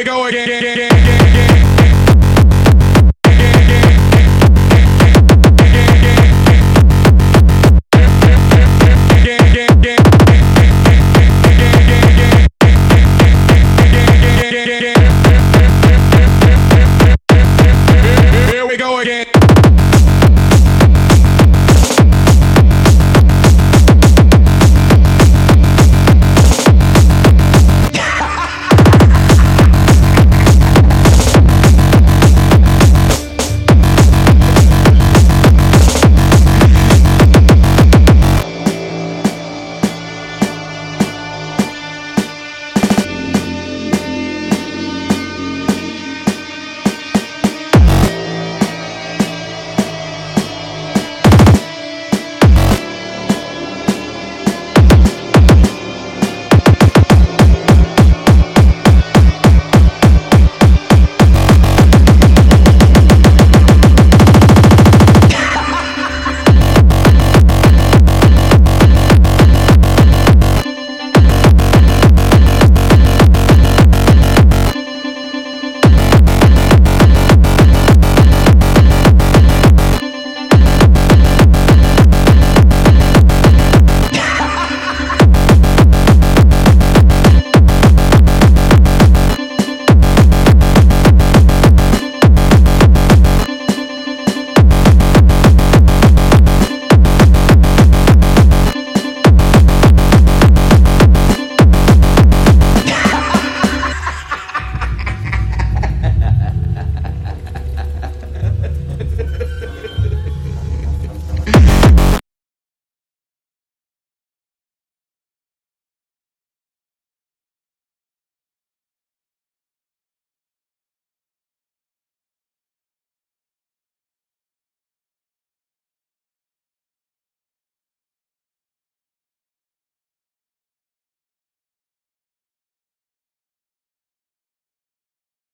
we go again.